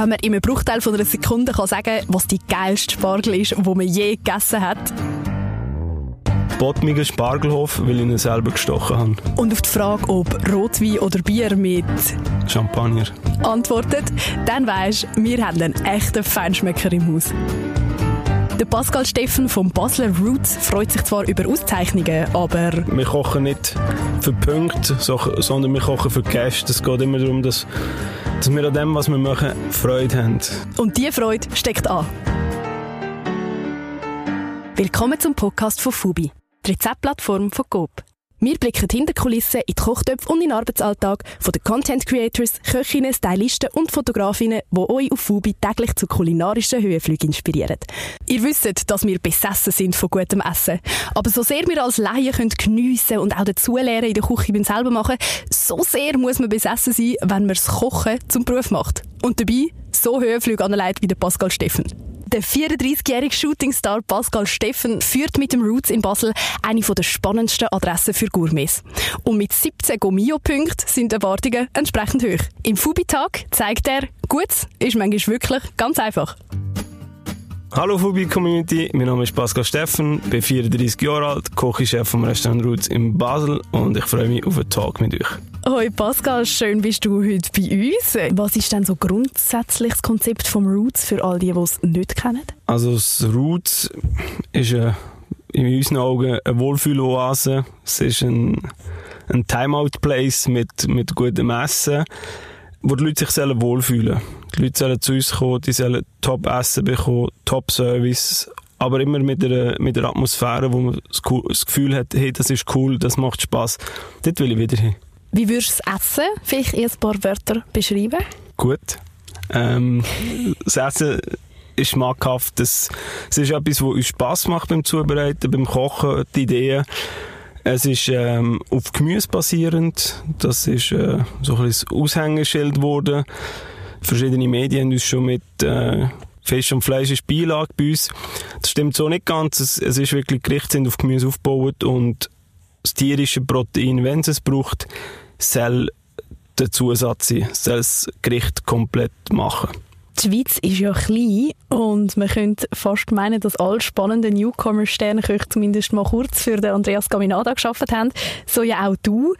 wenn man in einem Bruchteil von einer Sekunde kann sagen was die geilste Spargel ist, die man je gegessen hat. Bottmigen Spargelhof, weil ich ihn selber gestochen habe. Und auf die Frage, ob Rotwein oder Bier mit Champagner antwortet, dann weisst wir haben einen echten Feinschmecker im Haus. Der Pascal Steffen vom Basler Roots freut sich zwar über Auszeichnungen, aber... Wir kochen nicht für Punkte, sondern wir kochen für Gäste. Es geht immer darum, dass, dass wir an dem, was wir machen, Freude haben. Und diese Freude steckt an. Willkommen zum Podcast von Fubi, die Rezeptplattform von Coop. Wir blicken hinter Kulissen in die Kochtöpfe und in den Arbeitsalltag von den Content Creators, Köchinnen, Stylisten und Fotografinnen, die euch auf Fubi täglich zu kulinarischen Höhenflügen inspirieren. Ihr wisst, dass wir besessen sind von gutem Essen. Aber so sehr wir als Laien können geniessen und auch dazulernen in der Küche beim selber machen, so sehr muss man besessen sein, wenn man das Kochen zum Beruf macht. Und dabei so Höhenflüge anleitet wie der Pascal Steffen. Der 34-jährige Shootingstar Pascal Steffen führt mit dem Roots in Basel eine der spannendsten Adressen für Gourmets. Und mit 17 Gomio-Punkten sind die Erwartungen entsprechend hoch. Im Fubi-Tag zeigt er, gut ist manchmal wirklich ganz einfach. Hallo Fubi Community, mein Name ist Pascal Steffen, bin 34 Jahre alt, Kochchef vom Restaurant Roots in Basel und ich freue mich auf einen Talk mit euch. Hoi Pascal, schön bist du heute bei uns. Was ist denn so grundsätzlich das Konzept vom Roots für all die, die es nicht kennen? Also das Roots ist eine, in unseren Augen eine Wohlfühloase. Es ist ein, ein Timeout-Place mit, mit gutem Essen wo die Leute sich wohlfühlen sollen. Die Leute sollen zu uns kommen, die sollen Top-Essen bekommen, Top-Service, aber immer mit einer, mit einer Atmosphäre, wo man das Gefühl hat, hey, das ist cool, das macht Spass. Dort will ich wieder hin. Wie würdest du das Essen vielleicht in ein paar Wörter beschreiben? Gut. Ähm, das Essen ist schmackhaft. Es ist etwas, was uns Spass macht beim Zubereiten, beim Kochen, die Ideen. Es ist ähm, auf Gemüse basierend. Das ist äh, so ein bisschen Aushängeschild geworden. Verschiedene Medien haben uns schon mit äh, Fisch und Fleisch ist Beilage bei uns. Das stimmt so nicht ganz. Es, es ist wirklich Gerichte sind auf Gemüse aufgebaut und das tierische Protein, wenn es es braucht, soll der Zusatz sein, soll das Gericht komplett machen. Die Schweiz ist ja klein und man könnte fast meinen, dass alle spannenden Newcomer-Sternköche zumindest mal kurz für den Andreas Gaminada geschafft haben. So ja auch du.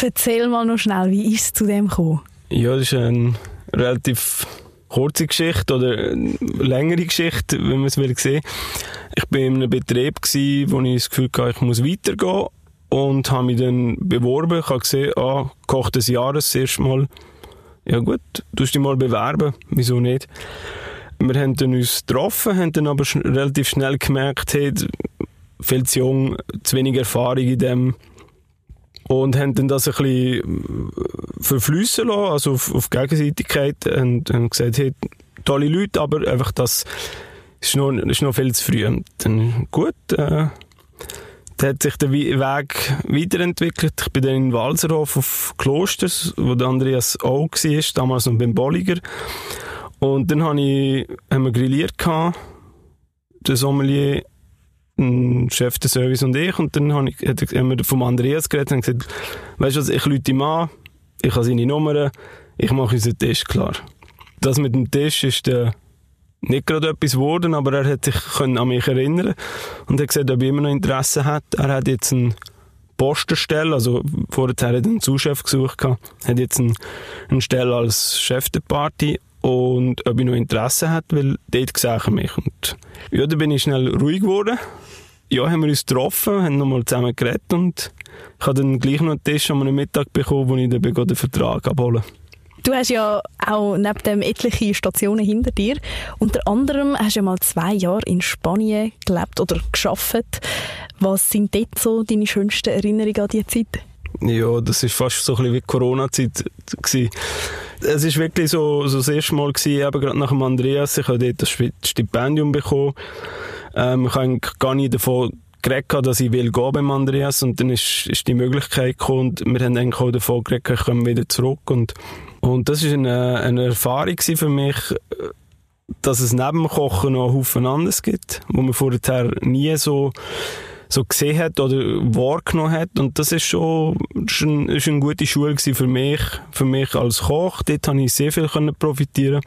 Erzähl mal noch schnell, wie ist es zu dem gekommen? Ja, das ist eine relativ kurze Geschichte oder eine längere Geschichte, wenn man es will sehen. Ich war in einem Betrieb, wo ich das Gefühl hatte, ich muss weitergehen und habe mich dann beworben. Ich habe gesehen, ah, Koch des Jahres das erste Mal ja gut, du dich mal bewerben, wieso nicht? Wir haben dann uns getroffen, haben dann aber sch relativ schnell gemerkt, hey, viel zu jung, zu wenig Erfahrung in dem und haben dann das ein bisschen äh, verflüssen lassen, also auf, auf Gegenseitigkeit und haben gesagt, hey, tolle Leute, aber einfach das ist noch, ist noch viel zu früh. Und dann, gut, äh, hat sich der Weg weiterentwickelt. Ich bin dann in Walserhof auf Klosters, wo der Andreas auch war, damals noch beim Bolliger. Und dann habe ich, haben wir grilliert gehabt, der Sommelier, ein Chef des Service und ich. Und dann habe ich, haben wir vom Andreas geredet und gesagt, weißt du was, ich lüte ihm an, ich habe seine Nummer, ich mache unseren Tisch klar. Das mit dem Tisch ist der nicht gerade etwas geworden, aber er hat sich an mich erinnern und hat gesagt, ob er immer noch Interesse hat. Er hat jetzt einen Postenstelle, also vorher hat er einen Zuschef gesucht, gehabt, hat jetzt einen, eine Stelle als Chef der Party und ob ich noch Interesse hat, weil dort sehe ich mich. Und ja, dann bin ich schnell ruhig geworden. Ja, haben wir uns getroffen, haben nochmal zusammen geredet und ich habe dann gleich noch einen Tisch am Mittag bekommen, wo ich dann den Vertrag abholen Du hast ja auch neben dem etliche Stationen hinter dir. Unter anderem hast du ja mal zwei Jahre in Spanien gelebt oder geschafft. Was sind dort so deine schönsten Erinnerungen an diese Zeit? Ja, das ist fast so ein bisschen wie Corona-Zeit Es ist wirklich so, so das erste Mal gewesen, eben gerade nach dem Andreas. Ich habe dort das Stipendium bekommen. Ähm, ich habe gar nicht davon geredet, dass ich will gehen beim Andreas und dann ist, ist die Möglichkeit gekommen und wir haben eigentlich auch davon geredet, ich komme wieder zurück und und das war eine, eine Erfahrung für mich, dass es neben dem Kochen noch einen Haufen anderes gibt, wo man vorher nie so, so gesehen hat oder wahrgenommen hat. Und das ist schon, ist, ein, ist eine gute Schule für mich, für mich als Koch. Dort habe ich sehr viel profitieren,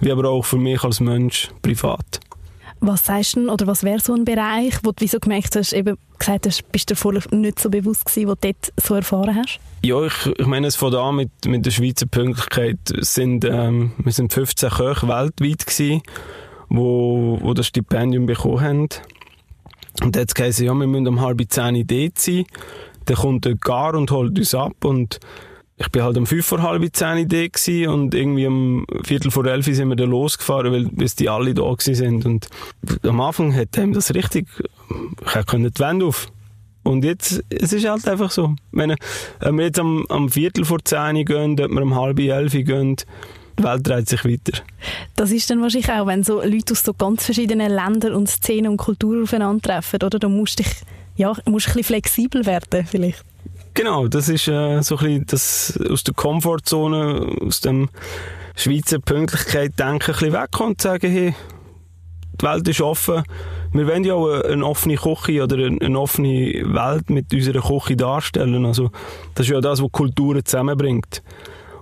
wie aber auch für mich als Mensch privat. Was sagst du oder was wäre so ein Bereich, wo du wieso gemerkt hast, eben gesagt hast, bist du vorher nicht so bewusst gewesen, wo du dort so erfahren hast? Ja, ich, ich meine, es von an mit, mit der Schweizer Pünktlichkeit sind, ähm, wir sind 15 Köche weltweit gewesen, wo, wo das Stipendium bekommen haben. Und jetzt heisst ja, wir müssen um halb zehn dort sein. Dann kommt der Gar und holt uns ab und ich bin halt um fünf vor halb zehn da und irgendwie um Viertel vor elf sind wir dann losgefahren, weil bis die alle da sind und am Anfang hat ihm das richtig, ich konnte die Wände auf. Und jetzt, es ist halt einfach so. Wenn wir jetzt am, am Viertel vor zehn gehen, ob wir um halb elf gehen, die Welt dreht sich weiter. Das ist dann wahrscheinlich auch, wenn so Leute aus so ganz verschiedenen Ländern und Szenen und Kulturen aufeinandertreffen, oder? Da musst du dich, ja, musst ein bisschen flexibel werden, vielleicht. Genau, das ist äh, so ein bisschen das aus der Komfortzone, aus dem Schweizer Pünktlichkeit-Denken ein bisschen wegkommen und sagen, hey, die Welt ist offen. Wir wollen ja auch eine offene Küche oder eine offene Welt mit unserer Küche darstellen. Also, das ist ja das, was Kulturen zusammenbringt.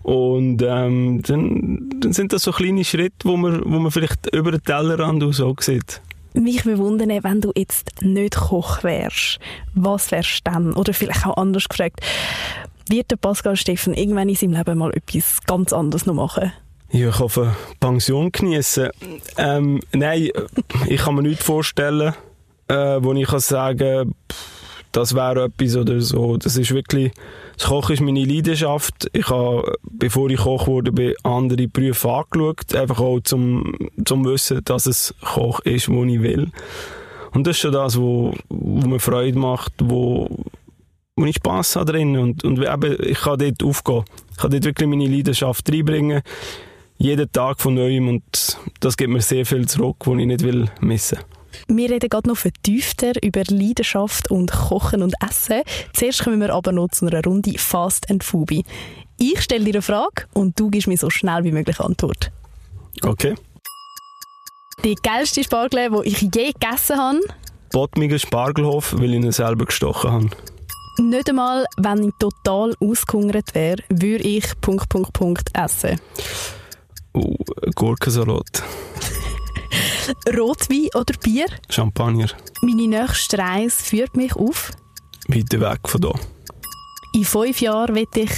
Und ähm, dann, dann sind das so kleine Schritte, wo man, wo man vielleicht über den Tellerrand aus auch sieht. Mich bewundern, wenn du jetzt nicht Koch wärst, was wärst du dann? Oder vielleicht auch anders gefragt, wird der Pascal Steffen irgendwann in seinem Leben mal etwas ganz anderes noch machen? Ja, ich hoffe, Pension genießen. Ähm, nein, ich kann mir nicht vorstellen, äh, wo ich kann sagen das wäre etwas oder so. Das ist wirklich, das Kochen ist meine Leidenschaft. Ich habe, bevor ich Koch wurde, bei andere Berufe angeschaut. Einfach auch zum, zum Wissen, dass es Koch ist, wo ich will. Und das ist schon das, wo, wo mir Freude macht, wo, wo ich Spass habe drin. Und, und eben, ich kann dort aufgehen. Ich kann dort wirklich meine Leidenschaft reinbringen. Jeden Tag von Neuem. Und das gibt mir sehr viel zurück, was ich nicht will missen will. Wir reden gerade noch vertiefter über Leidenschaft und Kochen und Essen. Zuerst kommen wir aber noch zu einer Runde Fast and Fubi. Ich stelle dir eine Frage und du gibst mir so schnell wie möglich Antwort. Okay. Die geilste Spargel, die ich je gegessen habe? Bottmiger Spargelhof, weil ich ihn selber gestochen habe. Nicht einmal, wenn ich total ausgehungert wäre, würde ich Punkt, Punkt, Punkt essen. Uh, Gurkensalat. Rotwein oder Bier? Champagner. Meine nächste Reise führt mich auf? Weiter weg von hier. In fünf Jahren will ich...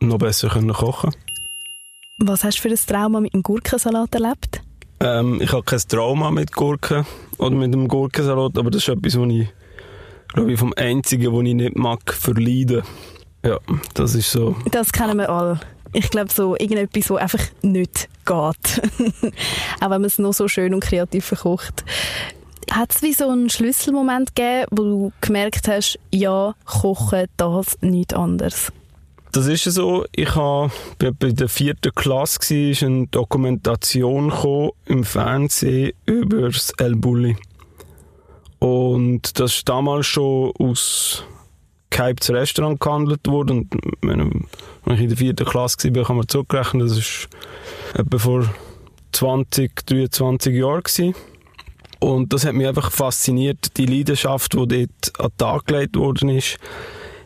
Noch besser können kochen Was hast du für ein Trauma mit dem Gurkensalat erlebt? Ähm, ich habe kein Trauma mit Gurken oder mit dem Gurkensalat, aber das ist etwas, was ich, glaube ich, vom Einzigen, was ich nicht mag, verleiden. Ja, das ist so. Das kennen wir alle. Ich glaube, so irgendetwas, was einfach nicht geht. Auch wenn man es noch so schön und kreativ verkocht. Hat es wie so einen Schlüsselmoment gegeben, wo du gemerkt hast, ja, kochen, das, nichts anderes? Das ist so. Ich habe bei der vierten Klasse war, ist eine Dokumentation im Fernsehen über das El Bulli. Und das ist damals schon aus gehyptes Restaurant gehandelt wurde. Und wenn ich in der vierten Klasse war, kann man zurückrechnen, das ist etwa vor 20, 23 Jahren. Und das hat mich einfach fasziniert, die Leidenschaft, die dort an den Tag gelegt worden ist,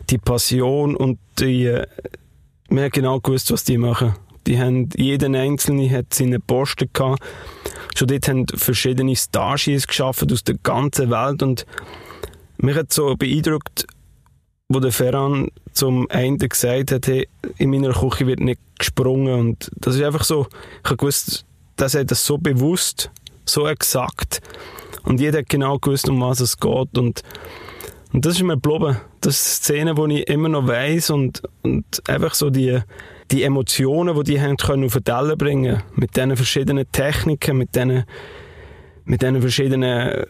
die Passion und die, äh, man hat genau gewusst, was die machen. Die haben, jeder Einzelne hat seine Posten gehabt. Schon dort haben verschiedene Stages geschaffen aus der ganzen Welt und mich hat so beeindruckt, wo der Ferran zum einen gesagt hat, hey, in meiner Küche wird nicht gesprungen und das ist einfach so, ich habe gewusst, dass er das so bewusst, so exakt und jeder hat genau gewusst, um was es geht und, und das ist mir geblieben. Das ist Szene, die ich immer noch weiss und, und einfach so die, die Emotionen, die die haben können auf den bringen, mit diesen verschiedenen Techniken, mit diesen, mit diesen verschiedenen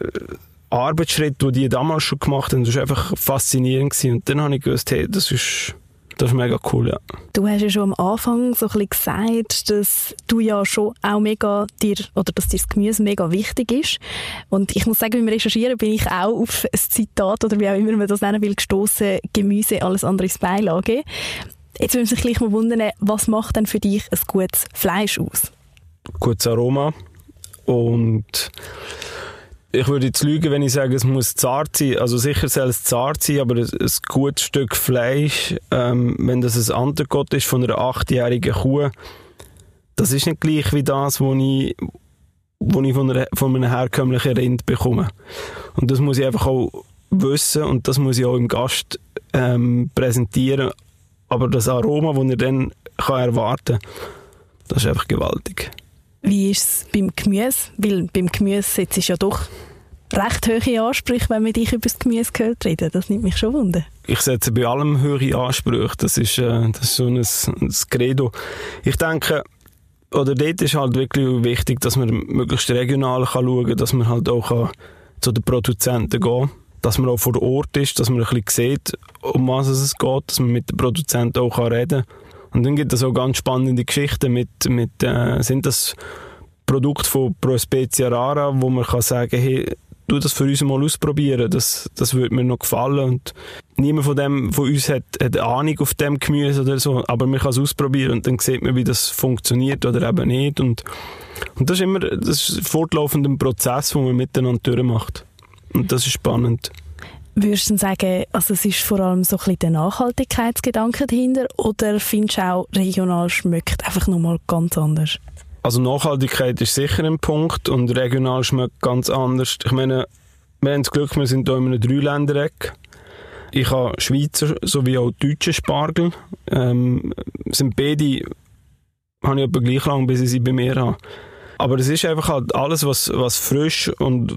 Arbeitsschritt, die die damals schon gemacht haben, das war einfach faszinierend. Gewesen. Und dann habe ich gewusst, hey, das ist, das ist mega cool, ja. Du hast ja schon am Anfang so ein bisschen gesagt, dass du ja schon auch mega dir, oder dass dir das Gemüse mega wichtig ist. Und ich muss sagen, beim Recherchieren bin ich auch auf ein Zitat, oder wie auch immer man das nennen will, gestoßen, Gemüse, alles andere ist Beilage. Jetzt würde sich gleich mal wundern, was macht denn für dich ein gutes Fleisch aus? Gutes Aroma und ich würde jetzt lügen, wenn ich sage, es muss zart sein. Also sicher soll es zart sein, aber ein, gutes Stück Fleisch, ähm, wenn das ein Antergott ist von einer achtjährigen Kuh, das ist nicht gleich wie das, was ich, was ich von, einer, von einem herkömmlichen Rind bekomme. Und das muss ich einfach auch wissen und das muss ich auch im Gast ähm, präsentieren. Aber das Aroma, das er dann kann erwarten kann, das ist einfach gewaltig. Wie ist es beim Gemüse? Weil beim Gemüse setzt es ja doch recht hohe Ansprüche, wenn man dich über das Gemüse hört reden. Das nimmt mich schon wunder. Ich setze bei allem hohe Ansprüche. Das ist, äh, das ist so ein, ein Credo. Ich denke, oder dort ist halt wirklich wichtig, dass man möglichst regional kann schauen kann, dass man halt auch zu den Produzenten gehen kann, dass man auch vor Ort ist, dass man ein bisschen sieht, um was es geht, dass man mit den Produzenten auch reden kann und dann gibt es auch ganz spannende Geschichten mit, mit äh, sind das Produkte von Pro Spezia Rara, wo man kann sagen, hey, du das für uns mal ausprobieren, das, das würde mir noch gefallen. Und niemand von, dem, von uns hat, hat Ahnung auf dem Gemüse oder so, aber man kann es ausprobieren und dann sieht man, wie das funktioniert oder eben nicht. Und, und das ist immer das ist ein fortlaufender Prozess, den man miteinander durchmacht. Und das ist spannend. Würdest du sagen, also es ist vor allem so ein bisschen der Nachhaltigkeitsgedanke dahinter oder findest du auch, regional schmeckt einfach nochmal ganz anders? Also Nachhaltigkeit ist sicher ein Punkt und regional schmeckt ganz anders. Ich meine, wir haben das Glück, wir sind hier in einem Dreiländereck. Ich habe Schweizer sowie auch deutsche Spargel. Ähm, sind beide, habe ich etwa gleich lang, bis ich sie bei mir habe. Aber es ist einfach halt alles, was, was frisch und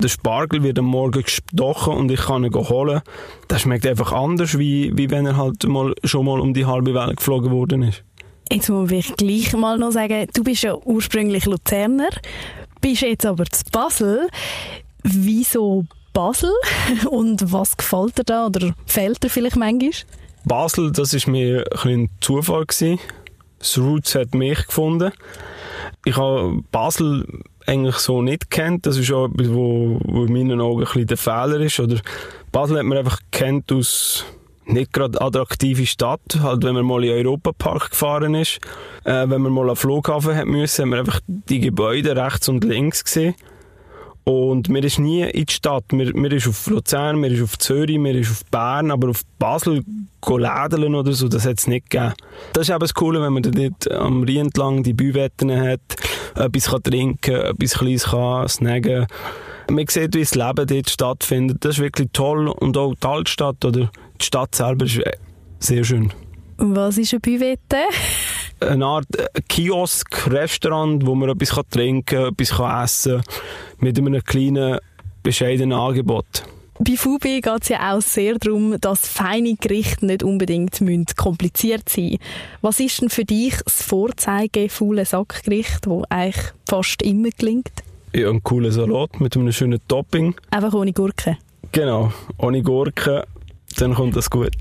der Spargel wird am Morgen gestochen und ich kann ihn holen. Das schmeckt einfach anders, wie, wie wenn er halt mal, schon mal um die halbe Welt geflogen worden ist. Jetzt muss ich gleich mal noch sagen, du bist ja ursprünglich Luzerner, bist jetzt aber zu Basel. Wieso Basel? Und was gefällt dir da oder fehlt dir vielleicht manchmal? Basel, das ist mir ein, ein Zufall gewesen. Das Roots hat mich gefunden ich habe Basel eigentlich so nicht kennt. Das ist auch etwas, wo, wo in meinen Augen ein bisschen der Fehler ist. Oder Basel hat man einfach kennt aus nicht gerade attraktive Stadt. Halt, wenn man mal in den Europapark gefahren ist, äh, wenn man mal am Flughafen hat müssen, haben wir einfach die Gebäude rechts und links gesehen. Und mir ist nie in die Stadt. Mir, ist auf Luzern, mir ist auf Zürich, mir ist auf Bern, aber auf Basel lädeln oder so, das hat es nicht gegeben. Das ist eben das Coole, wenn man dort am Rhein entlang die Büwetten hat, etwas kann trinken, etwas Kleines kann snacken. Man sieht, wie das Leben dort stattfindet. Das ist wirklich toll. Und auch die Altstadt oder die Stadt selber ist sehr schön. Was ist eine Büwette? Eine Art äh, Kiosk, Restaurant, wo man etwas trinken kann, etwas essen kann, mit einem kleinen, bescheidenen Angebot. Bei Fubi geht es ja auch sehr darum, dass feine Gerichte nicht unbedingt kompliziert sein müssen. Was ist denn für dich das Vorzeige-faule Sackgericht, das eigentlich fast immer gelingt? Ja, ein cooler Salat mit einem schönen Topping. Einfach ohne Gurke? Genau, ohne Gurke dann kommt das gut.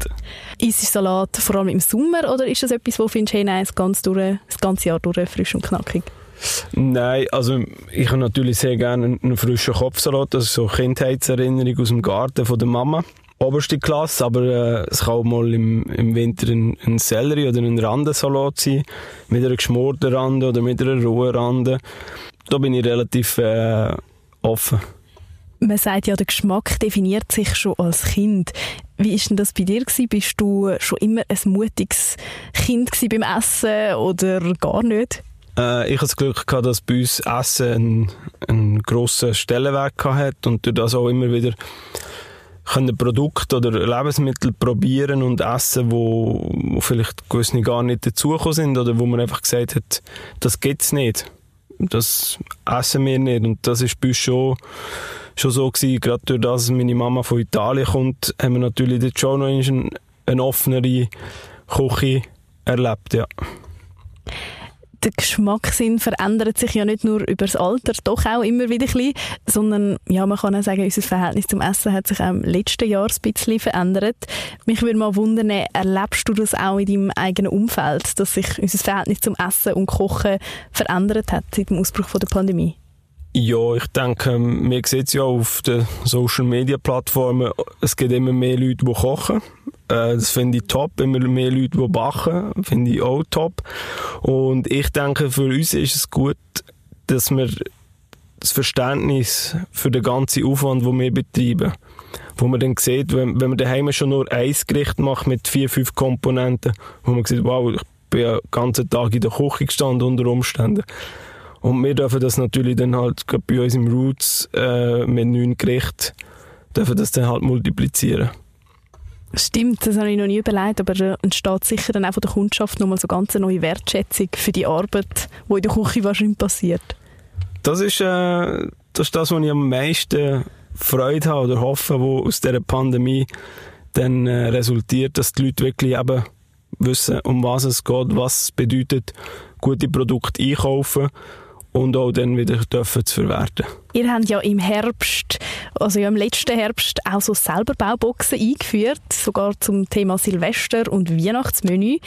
Ist Salat vor allem im Sommer oder ist das etwas, wo du findest, hey, nein, das ganze, durch, das ganze Jahr durch frisch und knackig? Nein, also ich habe natürlich sehr gerne einen frischen Kopfsalat, das ist so Kindheitserinnerung aus dem Garten von der Mama. Oberste Klasse, aber äh, es kann auch mal im, im Winter ein, ein Sellerie oder ein Randensalat sein, mit einer geschmorten Rande oder mit einer rohen Rande. Da bin ich relativ äh, offen. Man sagt ja, der Geschmack definiert sich schon als Kind. Wie ist denn das bei dir gewesen? Bist du schon immer ein mutiges Kind beim Essen oder gar nicht? Äh, ich hatte das Glück gehabt, dass bei uns Essen einen, einen grossen Stellenwert hat und durch das auch immer wieder können Produkte oder Lebensmittel probieren und essen, wo, wo vielleicht gewisse gar nicht dazugekommen sind oder wo man einfach gesagt hat, das gibt's nicht. Das essen wir nicht und das ist bei uns schon schon so gewesen, gerade durch das, meine Mama von Italien kommt, haben wir natürlich dort schon noch eine, eine offenere Küche erlebt, ja. Der Geschmackssinn verändert sich ja nicht nur über das Alter, doch auch immer wieder ein bisschen, sondern ja, man kann auch sagen, unser Verhältnis zum Essen hat sich auch im letzten Jahr ein bisschen verändert. Mich würde mal wundern, erlebst du das auch in deinem eigenen Umfeld, dass sich unser Verhältnis zum Essen und Kochen verändert hat seit dem Ausbruch der Pandemie? Ja, ich denke, man sieht es ja auf den Social Media Plattformen, es gibt immer mehr Leute, die kochen. Äh, das finde ich top. Immer mehr Leute, die backen, finde ich auch top. Und ich denke, für uns ist es gut, dass wir das Verständnis für den ganzen Aufwand, den wir betreiben. Wo man dann sieht, wenn, wenn man daheim schon nur ein Gericht macht mit vier, fünf Komponenten, wo man sieht, wow, ich bin ja den ganzen Tag in der Küche gestanden unter Umständen. Und wir dürfen das natürlich dann halt bei uns im Roots äh, mit neun Gerichten dürfen das dann halt multiplizieren. Stimmt, das habe ich noch nie überlegt, aber da entsteht sicher dann auch von der Kundschaft nochmal so ganz eine neue Wertschätzung für die Arbeit, die in der Küche wahrscheinlich passiert. Das ist, äh, das ist das, was ich am meisten Freude habe oder hoffe, wo aus dieser Pandemie dann äh, resultiert, dass die Leute wirklich eben wissen, um was es geht, was es bedeutet, gute Produkte einkaufen und auch dann wieder dürfen zu verwerten. Ihr habt ja im Herbst, also im letzten Herbst, auch so selber Bauboxen eingeführt, sogar zum Thema Silvester und Weihnachtsmenü.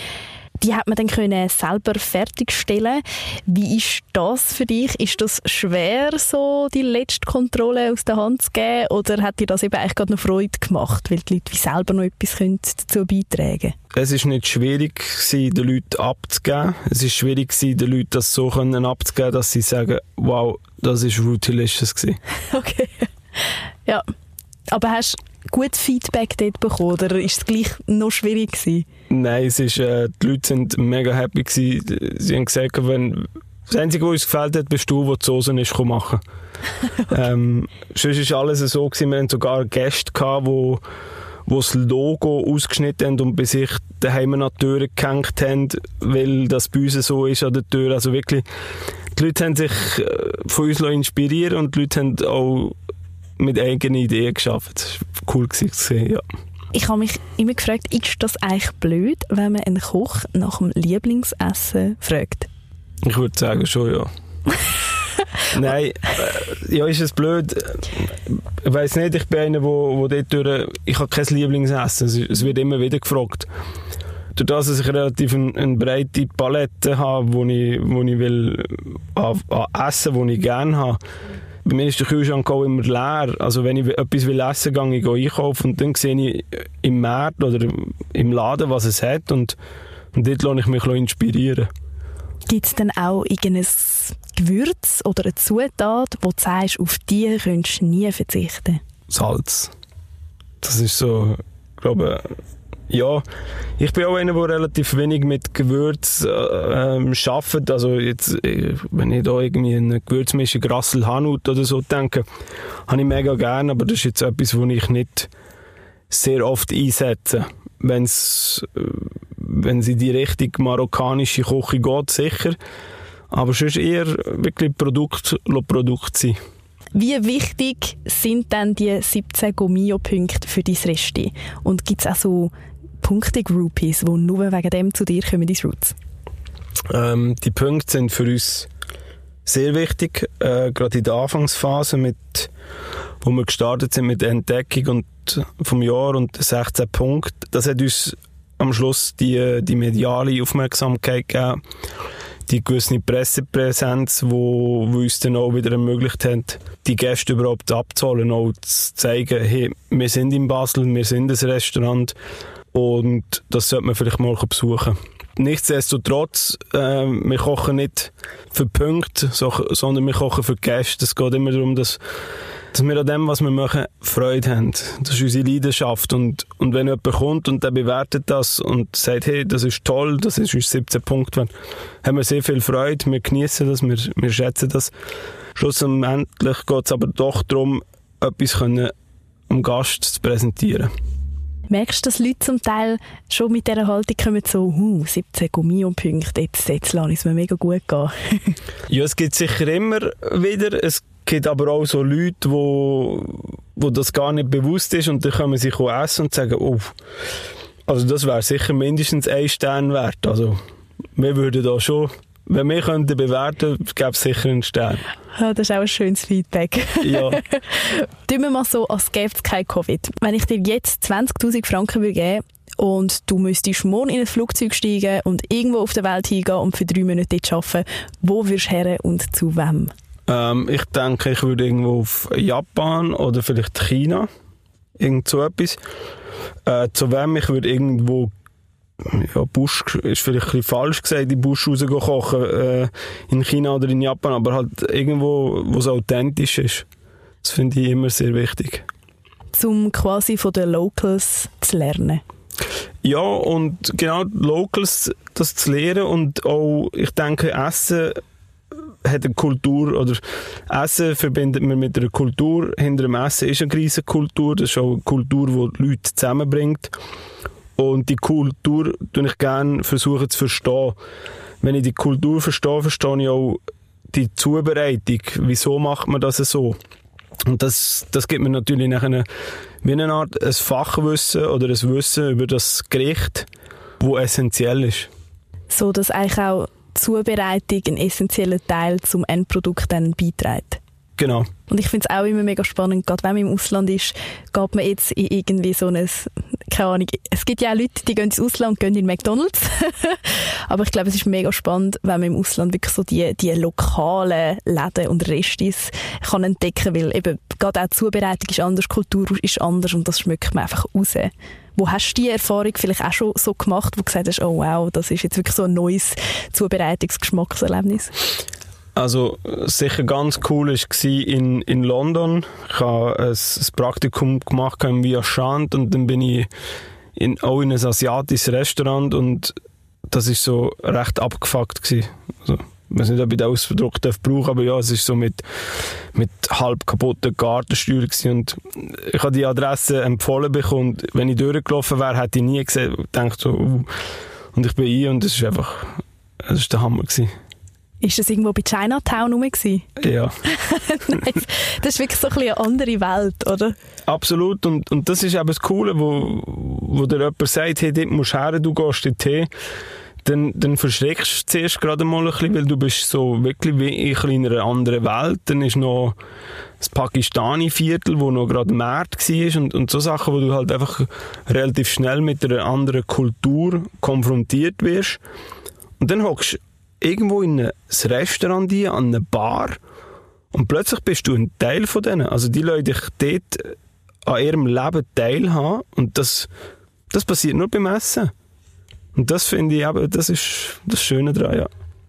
Die hat man dann können selber fertigstellen. Wie ist das für dich? Ist das schwer, so die letzte Kontrolle aus der Hand zu geben? Oder hat dir das eben eigentlich gerade noch Freude gemacht, weil die Leute wie selber noch etwas dazu beitragen können? Es ist nicht schwierig den Leuten abzugeben. Es ist schwierig den Leuten das so können abzugeben, dass sie sagen, wow, das ist Routilicious gewesen. Okay. Ja. Aber hast gutes Feedback dort bekommen oder ist es gleich noch schwierig gewesen? Nein, es ist, äh, die Leute sind mega happy gewesen. Sie haben gesagt, wenn, das Einzige, was uns gefällt hat, bist du, der die Soße ist machen. okay. ähm, sonst war alles so, gewesen, wir hatten sogar Gäste, gehabt, die wo das Logo ausgeschnitten haben und bei sich daheim an die Tür gehängt haben, weil das bei uns so ist an der Tür. Also wirklich, die Leute haben sich äh, von uns inspirieren und die Leute haben auch mit eigenen Ideen geschafft. Das war cool zu sehen, ja. Ich habe mich immer gefragt, ist das eigentlich blöd, wenn man einen Koch nach dem Lieblingsessen fragt? Ich würde sagen schon, ja. Nein, äh, ja, ist es blöd. Ich weiß nicht, ich bin einer, wo, wo dort durch, ich habe kein Lieblingsessen. Es, es wird immer wieder gefragt. Durch das, dass ich relativ eine, eine breite Palette habe, wo ich, wo ich will, an, an Essen, das ich gerne habe, bei mir ist der Kühlschrank auch immer leer. Also wenn ich etwas will essen will, gehe ich einkaufen und dann sehe ich im Markt oder im Laden, was es hat und, und dort lasse ich mich inspirieren. Gibt es dann auch irgendein Gewürz oder eine Zutat, wo du sagst, auf die könntest du nie verzichten? Salz. Das ist so, ich glaube, ja, ich bin auch einer, der relativ wenig mit Gewürz äh, ähm, arbeitet. Also jetzt, äh, wenn ich da irgendwie eine Gewürzmischung Rassel Hanut oder so denke, habe ich mega gerne, aber das ist jetzt etwas, was ich nicht sehr oft einsetze. Wenn's, äh, wenn sie die richtig marokkanische Küche geht, sicher. Aber sonst eher wirklich Produkt, Produkt sein. Wie wichtig sind denn die 17 Gomio-Punkte für dein Resti? Und gibt es auch so Punkte-Groupies, die nur wegen dem zu dir kommen ins Roots? Ähm, die Punkte sind für uns sehr wichtig, äh, gerade in der Anfangsphase, mit, wo wir gestartet sind mit der Entdeckung und vom Jahr und 16 Punkten. Das hat uns am Schluss die, die mediale Aufmerksamkeit gegeben die gewisse Pressepräsenz, wo uns dann auch wieder ermöglicht hat, die Gäste überhaupt abzuholen, auch zu zeigen, hey, wir sind in Basel, wir sind ein Restaurant und das sollte man vielleicht mal besuchen. Nichtsdestotrotz, äh, wir kochen nicht für Punkte, so, sondern wir kochen für Gäste. Es geht immer darum, dass dass wir an dem, was wir machen, Freude haben. Das ist unsere Leidenschaft. Und, und wenn jemand kommt und der bewertet das und sagt, hey, das ist toll, das ist uns 17 Punkte, haben wir sehr viel Freude, wir genießen das, wir, wir schätzen das. Schlussendlich geht es aber doch darum, etwas können, um Gast zu präsentieren. Merkst du, dass Leute zum Teil schon mit dieser Haltung kommen, so, uh, 17 Gummiumpunkte, jetzt, jetzt lasse ich es mir mega gut gehen? ja, es gibt sicher immer wieder. Es gibt aber auch so Leute, wo, wo das gar nicht bewusst ist und dann können sie essen und sagen, oh, also das wäre sicher mindestens ein Stern wert. Also wir würden da schon, wenn wir könnten bewerten, gäbe es sicher einen Stern. Ja, das ist auch ein schönes Feedback. Ja. Tun wir mal so, als gäbe es kein Covid. Wenn ich dir jetzt 20'000 Franken würde geben und du müsstest morgen in ein Flugzeug steigen und irgendwo auf der Welt hingehen und für drei Monate dort arbeiten, wo würdest du her und zu wem? Ähm, ich denke, ich würde irgendwo auf Japan oder vielleicht China. Irgend so etwas. Äh, zu wem? Ich würde irgendwo ja, Busch ist vielleicht ein bisschen falsch gesagt, die Busch rauskochen äh, in China oder in Japan, aber halt irgendwo, wo es authentisch ist. Das finde ich immer sehr wichtig. Um quasi von den Locals zu lernen. Ja, und genau Locals das zu lernen und auch, ich denke, Essen hat eine Kultur, oder Essen verbindet man mit einer Kultur. Hinter dem Essen ist eine riesige Kultur, das ist auch eine Kultur, die, die Leute zusammenbringt. Und die Kultur versuche ich gerne versuchen zu verstehen. Wenn ich die Kultur verstehe, verstehe ich auch die Zubereitung. Wieso macht man das so? Und das, das gibt mir natürlich nachher wie eine Art ein Fachwissen oder ein Wissen über das Gericht, wo essentiell ist. So, dass eigentlich auch Zubereitung ein essentieller Teil zum Endprodukt dann beiträgt. Genau. Und ich finde es auch immer mega spannend, gerade wenn man im Ausland ist, geht man jetzt in irgendwie so ein, keine Ahnung, es gibt ja auch Leute, die gehen ins Ausland gehen in McDonalds. Aber ich glaube, es ist mega spannend, wenn man im Ausland wirklich so die, die lokalen Läden und Restis kann entdecken, weil eben gerade auch die Zubereitung ist anders, Kultur ist anders und das schmeckt man einfach raus. Wo hast du die Erfahrung vielleicht auch schon so gemacht, wo du gesagt hast, oh wow, das ist jetzt wirklich so ein neues Zubereitungsgeschmackserlebnis? Also sicher ganz cool war in, in London. Ich habe ein, ein Praktikum gemacht im Via Chant und dann bin ich in, auch in ein asiatisches Restaurant und das ist so recht abgefuckt gewesen. Also, ich weiß nicht, ob ich den Ausdruck brauche, aber ja, es ist so mit, mit halb kaputten Gartenstühlen und ich habe die Adresse empfohlen bekommen und wenn ich durchgelaufen wäre, hätte ich nie gesehen, gedacht so, uh, und ich bin ein und es ist einfach, es ist der Hammer gewesen. Ist das irgendwo bei Chinatown rum? Ja. das ist wirklich so ein eine andere Welt, oder? Absolut. Und, und das ist eben das Coole, wo, wo dir jemand sagt, hey, dort musst du her, du gehst dorthin. Dann, dann verschreckst du zuerst gerade mal ein bisschen, weil du bist so wirklich wie in einer anderen Welt. Dann ist noch das Pakistani-Viertel, wo noch gerade Markt war und, und so Sachen, wo du halt einfach relativ schnell mit einer anderen Kultur konfrontiert wirst. Und dann hockst irgendwo in ein Restaurant rein, an eine Bar und plötzlich bist du ein Teil von denen. Also die Leute dich dort an ihrem Leben teilhaben und das, das passiert nur beim Essen. Und das finde ich eben, das ist das Schöne daran, ja.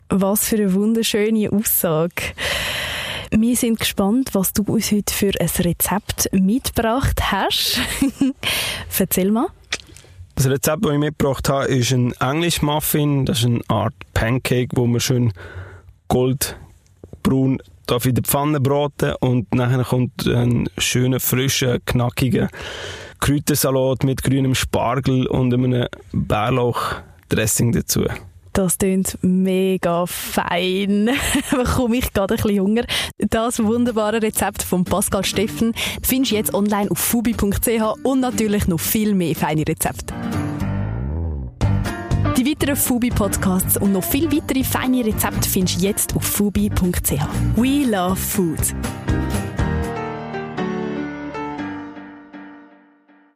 Was für eine wunderschöne Aussage. Wir sind gespannt, was du uns heute für ein Rezept mitgebracht hast. Erzähl mal. Das Rezept, das ich mitgebracht habe, ist ein English Muffin. Das ist eine Art Pancake, wo man schön goldbraun darf in der Pfanne braten und nachher kommt ein schöner, frischer, knackiger Kräutersalat mit grünem Spargel und einem Bärlauchdressing dazu. Das klingt mega fein. Da bekomme ich gerade ein bisschen Hunger. Das wunderbare Rezept von Pascal Steffen findest du jetzt online auf fubi.ch und natürlich noch viel mehr feine Rezepte. Die weiteren Fubi-Podcasts und noch viel weitere feine Rezepte findest du jetzt auf fubi.ch. We love food.